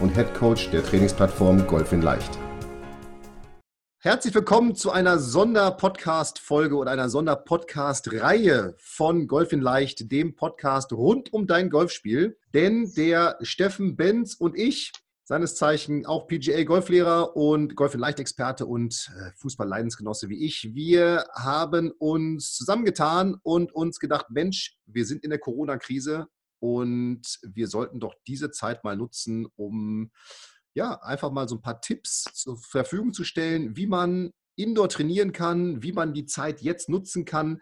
und Head Coach der Trainingsplattform Golf in Leicht. Herzlich willkommen zu einer Sonderpodcast-Folge oder einer Sonderpodcast-Reihe von Golf in Leicht, dem Podcast rund um dein Golfspiel. Denn der Steffen Benz und ich, seines Zeichen auch PGA Golflehrer und Golf in Leicht Experte und äh, Fußball-Leidensgenosse wie ich, wir haben uns zusammengetan und uns gedacht, Mensch, wir sind in der Corona-Krise und wir sollten doch diese Zeit mal nutzen, um ja, einfach mal so ein paar Tipps zur Verfügung zu stellen, wie man indoor trainieren kann, wie man die Zeit jetzt nutzen kann,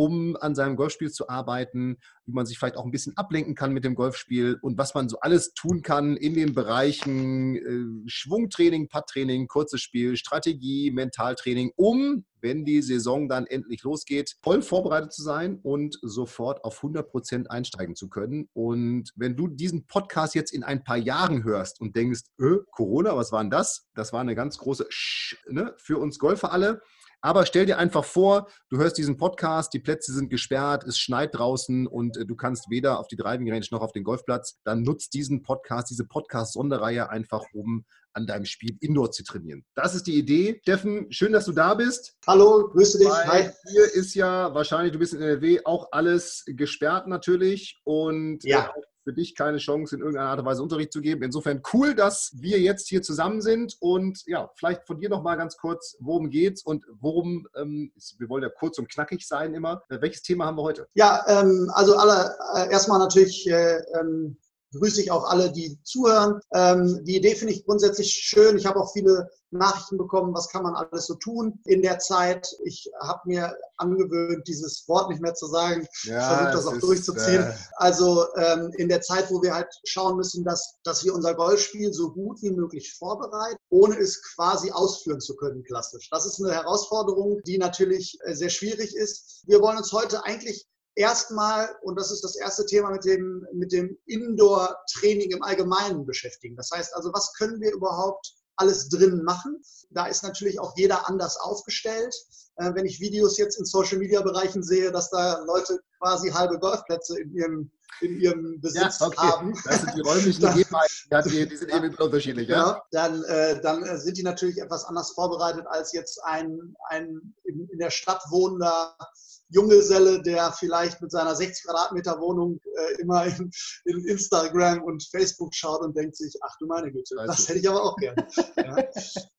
um an seinem Golfspiel zu arbeiten, wie man sich vielleicht auch ein bisschen ablenken kann mit dem Golfspiel und was man so alles tun kann in den Bereichen äh, Schwungtraining, Putttraining, kurzes Spiel, Strategie, Mentaltraining, um, wenn die Saison dann endlich losgeht, voll vorbereitet zu sein und sofort auf 100 Prozent einsteigen zu können. Und wenn du diesen Podcast jetzt in ein paar Jahren hörst und denkst, öh, Corona, was war denn das? Das war eine ganz große Sch ne, für uns Golfer alle. Aber stell dir einfach vor, du hörst diesen Podcast, die Plätze sind gesperrt, es schneit draußen und äh, du kannst weder auf die Driving Range noch auf den Golfplatz. Dann nutzt diesen Podcast, diese Podcast-Sonderreihe einfach, um an deinem Spiel Indoor zu trainieren. Das ist die Idee. Steffen, schön, dass du da bist. Hallo, grüße dich. Hi. Hier ist ja wahrscheinlich, du bist in NRW, auch alles gesperrt natürlich und ja. Äh, für dich keine Chance, in irgendeiner Art und Weise Unterricht zu geben. Insofern cool, dass wir jetzt hier zusammen sind und ja, vielleicht von dir noch mal ganz kurz, worum geht's und worum, ähm, wir wollen ja kurz und knackig sein immer. Äh, welches Thema haben wir heute? Ja, ähm, also alle, äh, erstmal natürlich äh, ähm, grüße ich auch alle, die zuhören. Ähm, die Idee finde ich grundsätzlich schön. Ich habe auch viele Nachrichten bekommen, was kann man alles so tun in der Zeit. Ich habe mir angewöhnt, dieses Wort nicht mehr zu sagen. Ja, ich versuche das auch ist, durchzuziehen. Äh... Also ähm, in der Zeit, wo wir halt schauen müssen, dass, dass wir unser Golfspiel so gut wie möglich vorbereiten, ohne es quasi ausführen zu können, klassisch. Das ist eine Herausforderung, die natürlich äh, sehr schwierig ist. Wir wollen uns heute eigentlich erstmal, und das ist das erste Thema, mit dem, mit dem Indoor-Training im Allgemeinen beschäftigen. Das heißt also, was können wir überhaupt alles drin machen? Da ist natürlich auch jeder anders aufgestellt. Äh, wenn ich Videos jetzt in Social-Media-Bereichen sehe, dass da Leute quasi halbe Golfplätze in ihrem, in ihrem Besitz ja, okay. haben. Das sind die räumlichen Gegebenheiten, die, die sind eben unterschiedlich. Ja? Genau. Dann, äh, dann sind die natürlich etwas anders vorbereitet als jetzt ein, ein in, in der Stadt wohnender Junggeselle, der vielleicht mit seiner 60 Quadratmeter Wohnung äh, immer in, in, Instagram und Facebook schaut und denkt sich, ach du meine Güte, das hätte ich aber auch gerne. ja.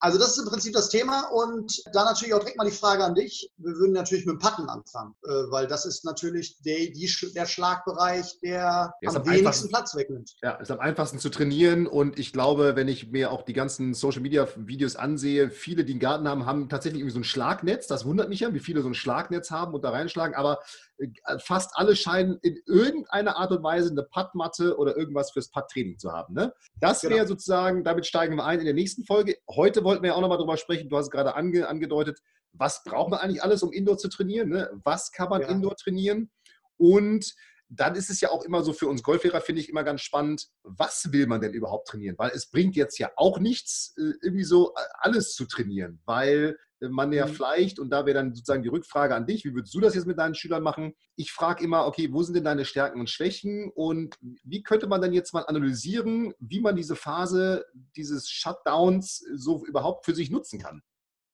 Also das ist im Prinzip das Thema und dann natürlich auch direkt mal die Frage an dich. Wir würden natürlich mit dem Patten anfangen, äh, weil das ist natürlich der, die, der Schlagbereich, der, der am, wenigsten Platz wegnimmt. Ja, ist am einfachsten zu trainieren und ich glaube, wenn ich mir auch die ganzen Social Media Videos ansehe, viele, die einen Garten haben, haben tatsächlich irgendwie so ein Schlagnetz. Das wundert mich ja, wie viele so ein Schlagnetz haben und da rein einschlagen, aber äh, fast alle scheinen in irgendeiner Art und Weise eine Puttmatte oder irgendwas fürs Putt-Training zu haben. Ne? Das genau. wäre sozusagen, damit steigen wir ein in der nächsten Folge. Heute wollten wir ja auch nochmal drüber sprechen, du hast gerade ange, angedeutet, was braucht man eigentlich alles, um Indoor zu trainieren? Ne? Was kann man ja. Indoor trainieren? Und dann ist es ja auch immer so für uns Golflehrer, finde ich immer ganz spannend, was will man denn überhaupt trainieren? Weil es bringt jetzt ja auch nichts, äh, irgendwie so äh, alles zu trainieren, weil man ja mhm. vielleicht, und da wäre dann sozusagen die Rückfrage an dich, wie würdest du das jetzt mit deinen Schülern machen? Ich frage immer, okay, wo sind denn deine Stärken und Schwächen und wie könnte man dann jetzt mal analysieren, wie man diese Phase dieses Shutdowns so überhaupt für sich nutzen kann?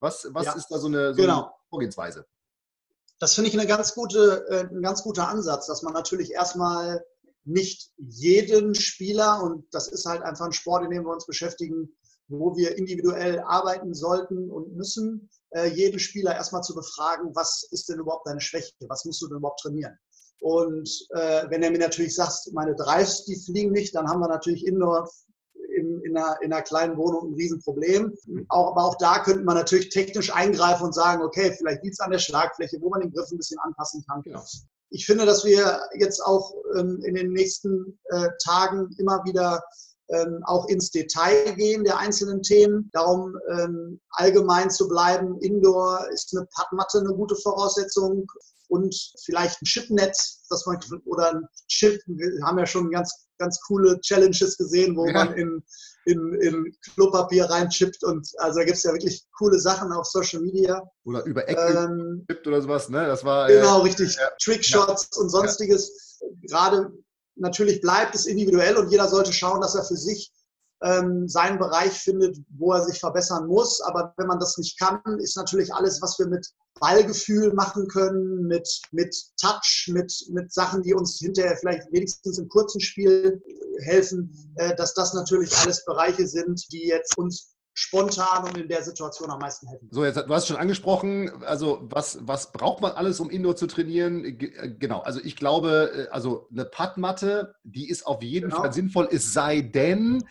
Was, was ja, ist da so eine, so genau. eine Vorgehensweise? Das finde ich eine ganz gute, äh, ein ganz guter Ansatz, dass man natürlich erstmal nicht jeden Spieler, und das ist halt einfach ein Sport, in dem wir uns beschäftigen, wo wir individuell arbeiten sollten und müssen, äh, jeden Spieler erstmal zu befragen, was ist denn überhaupt deine Schwäche, was musst du denn überhaupt trainieren. Und äh, wenn er mir natürlich sagt, meine Drives, die fliegen nicht, dann haben wir natürlich indoor in, in, einer, in einer kleinen Wohnung ein Riesenproblem. Auch, aber auch da könnte man natürlich technisch eingreifen und sagen, okay, vielleicht liegt es an der Schlagfläche, wo man den Griff ein bisschen anpassen kann. Genau. Ich finde, dass wir jetzt auch ähm, in den nächsten äh, Tagen immer wieder ähm, auch ins Detail gehen der einzelnen Themen. Darum ähm, allgemein zu bleiben, Indoor ist eine Padmatte eine gute Voraussetzung und vielleicht ein Chipnetz, dass man oder ein Chip. Wir haben ja schon ganz ganz coole Challenges gesehen, wo ja. man in, in, in Klopapier reinchippt und also da gibt es ja wirklich coole Sachen auf Social Media. Oder über Ecken ähm, oder sowas, ne? Das war genau äh, richtig ja. Trickshots ja. und sonstiges. Gerade natürlich bleibt es individuell und jeder sollte schauen, dass er für sich ähm, seinen Bereich findet, wo er sich verbessern muss. Aber wenn man das nicht kann, ist natürlich alles, was wir mit Ballgefühl machen können, mit, mit Touch, mit, mit Sachen, die uns hinterher vielleicht wenigstens im kurzen Spiel helfen, äh, dass das natürlich alles Bereiche sind, die jetzt uns spontan und in der Situation am meisten helfen. So, jetzt, du hast schon angesprochen, also was, was braucht man alles, um Indoor zu trainieren? G äh, genau, also ich glaube, äh, also eine Padmatte, die ist auf jeden genau. Fall sinnvoll, es sei denn,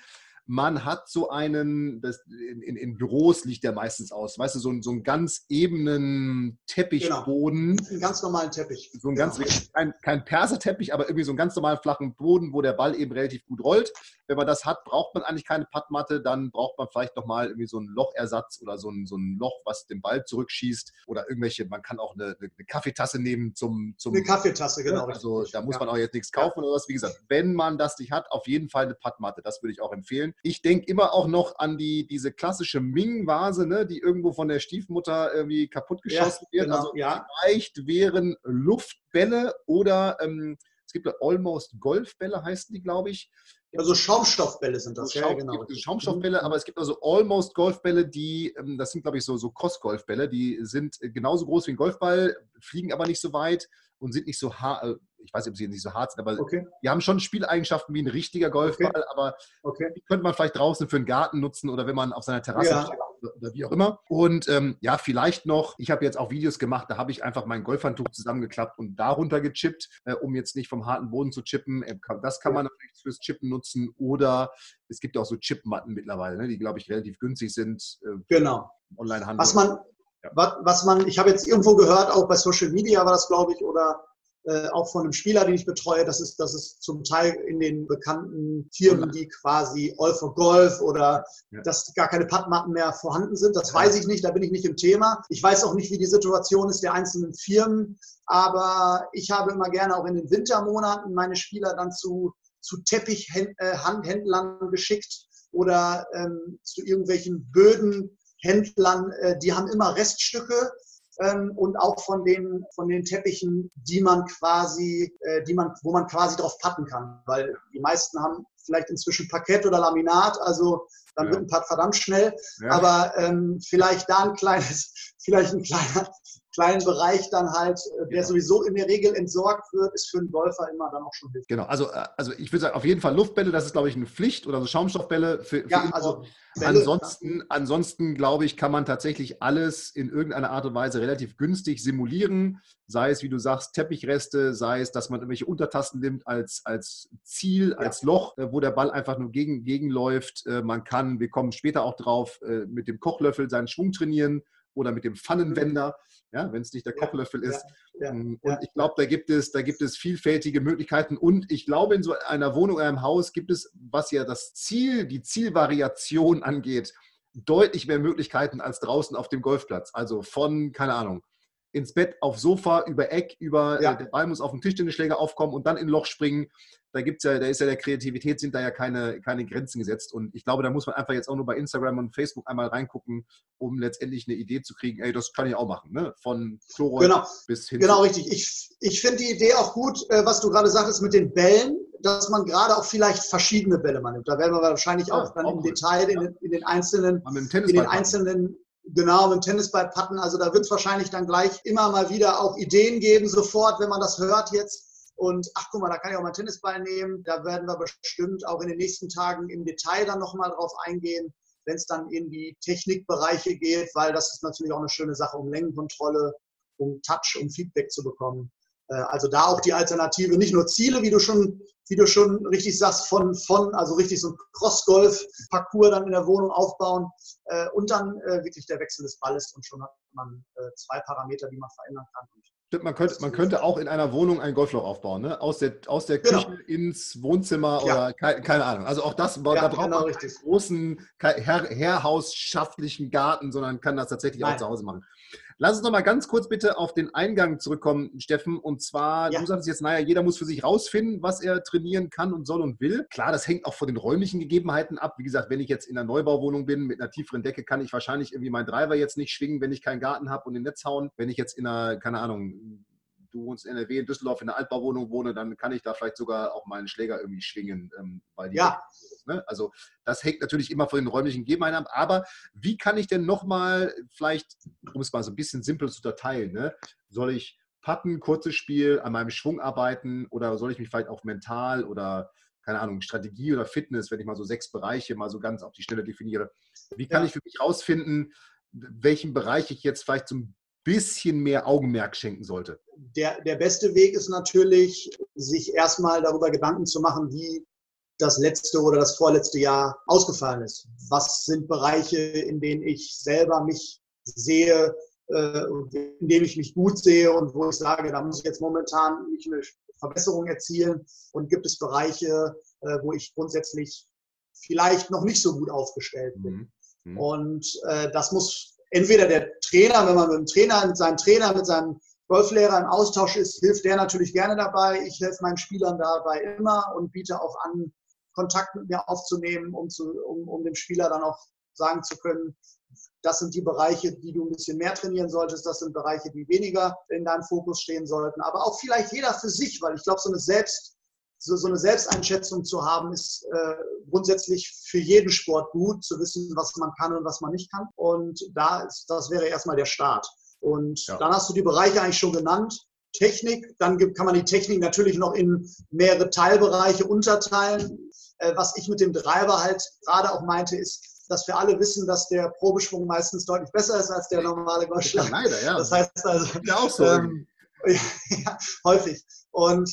man hat so einen, das, in, in, in, Büros liegt der meistens aus, weißt du, so, so einen ganz ebenen Teppichboden. Genau. Einen ganz normalen Teppich. So ein genau. ganz, kein, kein Perserteppich, aber irgendwie so einen ganz normalen flachen Boden, wo der Ball eben relativ gut rollt. Wenn man das hat, braucht man eigentlich keine Pattmatte, dann braucht man vielleicht nochmal irgendwie so einen Lochersatz oder so ein, so ein Loch, was den Ball zurückschießt oder irgendwelche, man kann auch eine, eine Kaffeetasse nehmen zum, zum. Eine Kaffeetasse, genau. Also da muss ja. man auch jetzt nichts kaufen oder was. Wie gesagt, wenn man das nicht hat, auf jeden Fall eine Pattmatte. Das würde ich auch empfehlen. Ich denke immer auch noch an die, diese klassische Ming-Vase, ne, die irgendwo von der Stiefmutter irgendwie kaputtgeschossen ja, wird. Genau, also ja. vielleicht wären Luftbälle oder ähm, es gibt Almost Golfbälle, heißen die, glaube ich. Also Schaumstoffbälle sind das, ja, genau. Schaumstoffbälle, aber es gibt also Almost Golfbälle, die, ähm, das sind, glaube ich, so, so Cross-Golfbälle, die sind genauso groß wie ein Golfball, fliegen aber nicht so weit und sind nicht so äh, ich weiß nicht, ob sie nicht so hart sind, aber okay. die haben schon Spieleigenschaften wie ein richtiger Golfball, okay. aber okay. die könnte man vielleicht draußen für einen Garten nutzen oder wenn man auf seiner Terrasse ja. steht oder, wie auch immer. Und ähm, ja, vielleicht noch, ich habe jetzt auch Videos gemacht, da habe ich einfach mein Golfhandtuch zusammengeklappt und darunter gechippt, äh, um jetzt nicht vom harten Boden zu chippen. Äh, das kann man natürlich fürs Chippen nutzen oder es gibt auch so Chipmatten mittlerweile, ne, die glaube ich relativ günstig sind. Äh, genau. Online-Handel. Was man, was, was man, ich habe jetzt irgendwo gehört, auch bei Social Media war das, glaube ich, oder äh, auch von einem Spieler, den ich betreue, das ist, das ist zum Teil in den bekannten Firmen, die quasi All for Golf oder ja. dass gar keine Padmatten mehr vorhanden sind. Das weiß ich nicht, da bin ich nicht im Thema. Ich weiß auch nicht, wie die Situation ist der einzelnen Firmen, aber ich habe immer gerne auch in den Wintermonaten meine Spieler dann zu, zu Teppichhandhändlern äh, geschickt oder ähm, zu irgendwelchen Bödenhändlern, äh, die haben immer Reststücke ähm, und auch von den, von den Teppichen, die man quasi, äh, die man, wo man quasi drauf patten kann. Weil die meisten haben vielleicht inzwischen Parkett oder Laminat, also dann ja. wird ein Pad verdammt schnell. Ja. Aber ähm, vielleicht da ein kleines, vielleicht ein kleiner, kleinen Bereich dann halt, äh, der genau. sowieso in der Regel entsorgt wird, ist für einen Golfer immer dann auch schon hilfreich. Genau, also, äh, also ich würde sagen, auf jeden Fall Luftbälle, das ist, glaube ich, eine Pflicht oder so Schaumstoffbälle für, für ja, also Bälle, ansonsten, ja. ansonsten, glaube ich, kann man tatsächlich alles in irgendeiner Art und Weise relativ günstig simulieren. Sei es, wie du sagst, Teppichreste, sei es, dass man irgendwelche Untertasten nimmt als, als Ziel, ja. als Loch, äh, wo der Ball einfach nur gegen, gegenläuft. Man kann, wir kommen später auch drauf, mit dem Kochlöffel seinen Schwung trainieren oder mit dem Pfannenwender, ja, wenn es nicht der Kochlöffel ist. Ähm, und ich glaube, da gibt es, da gibt es vielfältige Möglichkeiten. Und ich glaube, in so einer Wohnung, einem Haus gibt es, was ja das Ziel, die Zielvariation angeht, deutlich mehr Möglichkeiten als draußen auf dem Golfplatz. Also von, keine Ahnung, ins Bett, aufs Sofa, über Eck, über ja. äh, der Ball muss auf den Tischtennisschläger aufkommen und dann in ein Loch springen da gibt's ja, da ist ja der Kreativität sind da ja keine, keine Grenzen gesetzt. Und ich glaube, da muss man einfach jetzt auch nur bei Instagram und Facebook einmal reingucken, um letztendlich eine Idee zu kriegen, ey, das kann ich auch machen, ne? Von Chloroid genau. bis hin. Genau, richtig. Ich, ich finde die Idee auch gut, äh, was du gerade sagtest mit den Bällen, dass man gerade auch vielleicht verschiedene Bälle mal nimmt. Da werden wir wahrscheinlich auch dann auch im cool. Detail in, in, den einzelnen, in den einzelnen Genau, mit dem Tennisball patten. Also da wird es wahrscheinlich dann gleich immer mal wieder auch Ideen geben, sofort, wenn man das hört jetzt, und ach guck mal, da kann ich auch mal Tennisball nehmen. Da werden wir bestimmt auch in den nächsten Tagen im Detail dann nochmal drauf eingehen, wenn es dann in die Technikbereiche geht, weil das ist natürlich auch eine schöne Sache, um Längenkontrolle, um Touch, um Feedback zu bekommen. Äh, also da auch die Alternative, nicht nur Ziele, wie du schon, wie du schon richtig sagst, von, von also richtig so ein Cross-Golf-Parcours dann in der Wohnung aufbauen äh, und dann äh, wirklich der Wechsel des Balles und schon hat man zwei Parameter, die man verändern kann. Und Stimmt, man könnte, man könnte auch in einer Wohnung ein Golfloch aufbauen, ne? Aus der, aus der genau. Küche ins Wohnzimmer ja. oder keine, keine, Ahnung. Also auch das, ja, da braucht genau man keinen großen, Herr, herrhausschaftlichen Garten, sondern kann das tatsächlich Nein. auch zu Hause machen. Lass uns noch mal ganz kurz bitte auf den Eingang zurückkommen, Steffen. Und zwar, ja. du sagst jetzt, naja, jeder muss für sich rausfinden, was er trainieren kann und soll und will. Klar, das hängt auch von den räumlichen Gegebenheiten ab. Wie gesagt, wenn ich jetzt in einer Neubauwohnung bin mit einer tieferen Decke, kann ich wahrscheinlich irgendwie meinen Driver jetzt nicht schwingen, wenn ich keinen Garten habe und den Netz hauen. Wenn ich jetzt in einer, keine Ahnung, du wohnst in NRW, in Düsseldorf in einer Altbauwohnung wohne, dann kann ich da vielleicht sogar auch meinen Schläger irgendwie schwingen, ähm, weil die ja. Ne? Also das hängt natürlich immer von den räumlichen Gegebenheiten ab. Aber wie kann ich denn nochmal vielleicht, um es mal so ein bisschen simpel zu unterteilen, ne? soll ich Patten, kurzes Spiel, an meinem Schwung arbeiten oder soll ich mich vielleicht auch mental oder keine Ahnung, Strategie oder Fitness, wenn ich mal so sechs Bereiche mal so ganz auf die Stelle definiere. Wie kann ja. ich für mich rausfinden, welchen Bereich ich jetzt vielleicht zum bisschen mehr Augenmerk schenken sollte? Der, der beste Weg ist natürlich, sich erstmal darüber Gedanken zu machen, wie das letzte oder das vorletzte Jahr ausgefallen ist. Was sind Bereiche, in denen ich selber mich sehe, äh, in denen ich mich gut sehe und wo ich sage, da muss ich jetzt momentan nicht eine Verbesserung erzielen. Und gibt es Bereiche, äh, wo ich grundsätzlich vielleicht noch nicht so gut aufgestellt bin. Mhm. Mhm. Und äh, das muss entweder der Trainer, wenn man mit dem Trainer, mit seinem Trainer, mit seinem Golflehrer im Austausch ist, hilft der natürlich gerne dabei. Ich helfe meinen Spielern dabei immer und biete auch an, Kontakt mit mir aufzunehmen, um, zu, um, um dem Spieler dann auch sagen zu können, das sind die Bereiche, die du ein bisschen mehr trainieren solltest, das sind Bereiche, die weniger in deinem Fokus stehen sollten. Aber auch vielleicht jeder für sich, weil ich glaube, so eine Selbst, so, so eine Selbsteinschätzung zu haben, ist äh, grundsätzlich für jeden Sport gut, zu wissen, was man kann und was man nicht kann. Und da ist, das wäre erstmal der Start. Und ja. dann hast du die Bereiche eigentlich schon genannt. Technik, dann kann man die Technik natürlich noch in mehrere Teilbereiche unterteilen. Äh, was ich mit dem Driver halt gerade auch meinte, ist, dass wir alle wissen, dass der Probeschwung meistens deutlich besser ist als der normale Golfschlag. Ja, leider, ja. Das heißt also, ja, auch so. Ähm, ja, häufig. Und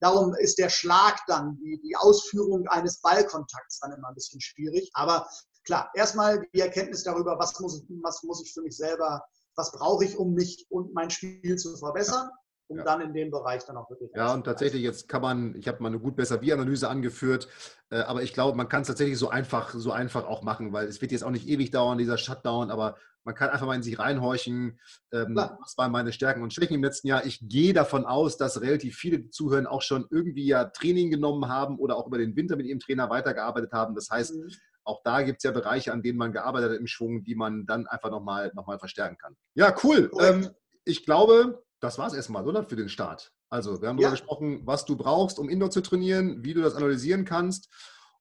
darum ist der Schlag dann, die, die Ausführung eines Ballkontakts dann immer ein bisschen schwierig. Aber klar, erstmal die Erkenntnis darüber, was muss, was muss ich für mich selber, was brauche ich, um mich und mein Spiel zu verbessern um ja. dann in dem Bereich dann auch wirklich. Ja, und tatsächlich, jetzt kann man, ich habe mal eine gut besser wie Analyse angeführt, äh, aber ich glaube, man kann es tatsächlich so einfach, so einfach auch machen, weil es wird jetzt auch nicht ewig dauern, dieser Shutdown, aber man kann einfach mal in sich reinhorchen, ähm, was waren meine Stärken und Schwächen im letzten Jahr. Ich gehe davon aus, dass relativ viele, die zuhören, auch schon irgendwie ja Training genommen haben oder auch über den Winter mit ihrem Trainer weitergearbeitet haben. Das heißt, mhm. auch da gibt es ja Bereiche, an denen man gearbeitet hat im Schwung, die man dann einfach nochmal noch mal verstärken kann. Ja, cool. Ähm, ich glaube, das war es erstmal, oder? Für den Start. Also, wir haben darüber gesprochen, was du brauchst, um Indoor zu trainieren, wie du das analysieren kannst.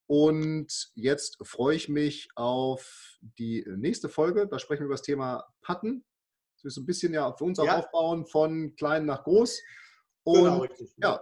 Und jetzt freue ich mich auf die nächste Folge. Da sprechen wir über das Thema Patten. Das ist so ein bisschen ja für uns auch ja. aufbauen von klein nach groß. Genau, Und genau, ja,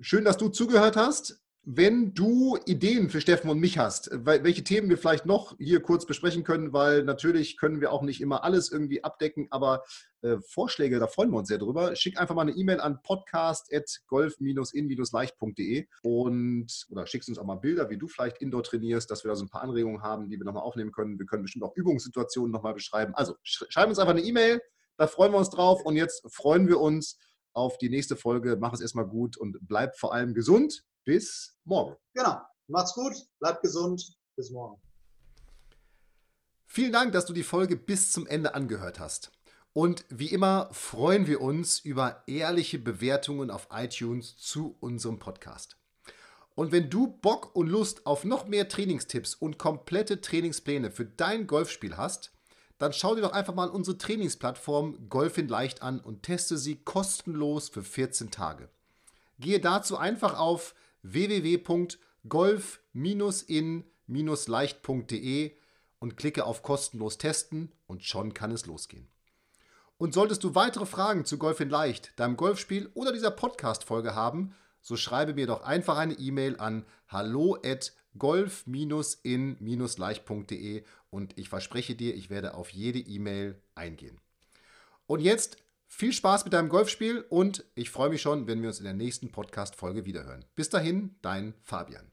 schön, dass du zugehört hast. Wenn du Ideen für Steffen und mich hast, welche Themen wir vielleicht noch hier kurz besprechen können, weil natürlich können wir auch nicht immer alles irgendwie abdecken, aber äh, Vorschläge, da freuen wir uns sehr drüber. Schick einfach mal eine E-Mail an podcast.golf-in-leicht.de und oder schickst uns auch mal Bilder, wie du vielleicht Indoor trainierst, dass wir da so ein paar Anregungen haben, die wir nochmal aufnehmen können. Wir können bestimmt auch Übungssituationen nochmal beschreiben. Also sch schreib uns einfach eine E-Mail, da freuen wir uns drauf und jetzt freuen wir uns auf die nächste Folge. Mach es erstmal gut und bleib vor allem gesund. Bis morgen. Genau. Macht's gut, bleibt gesund. Bis morgen. Vielen Dank, dass du die Folge bis zum Ende angehört hast. Und wie immer freuen wir uns über ehrliche Bewertungen auf iTunes zu unserem Podcast. Und wenn du Bock und Lust auf noch mehr Trainingstipps und komplette Trainingspläne für dein Golfspiel hast, dann schau dir doch einfach mal unsere Trainingsplattform Golf in Leicht an und teste sie kostenlos für 14 Tage. Gehe dazu einfach auf www.golf-in-leicht.de und klicke auf kostenlos testen und schon kann es losgehen. Und solltest du weitere Fragen zu Golf in Leicht, deinem Golfspiel oder dieser Podcast-Folge haben, so schreibe mir doch einfach eine E-Mail an hallo at golf-in-leicht.de und ich verspreche dir, ich werde auf jede E-Mail eingehen. Und jetzt viel Spaß mit deinem Golfspiel und ich freue mich schon, wenn wir uns in der nächsten Podcast-Folge wiederhören. Bis dahin, dein Fabian.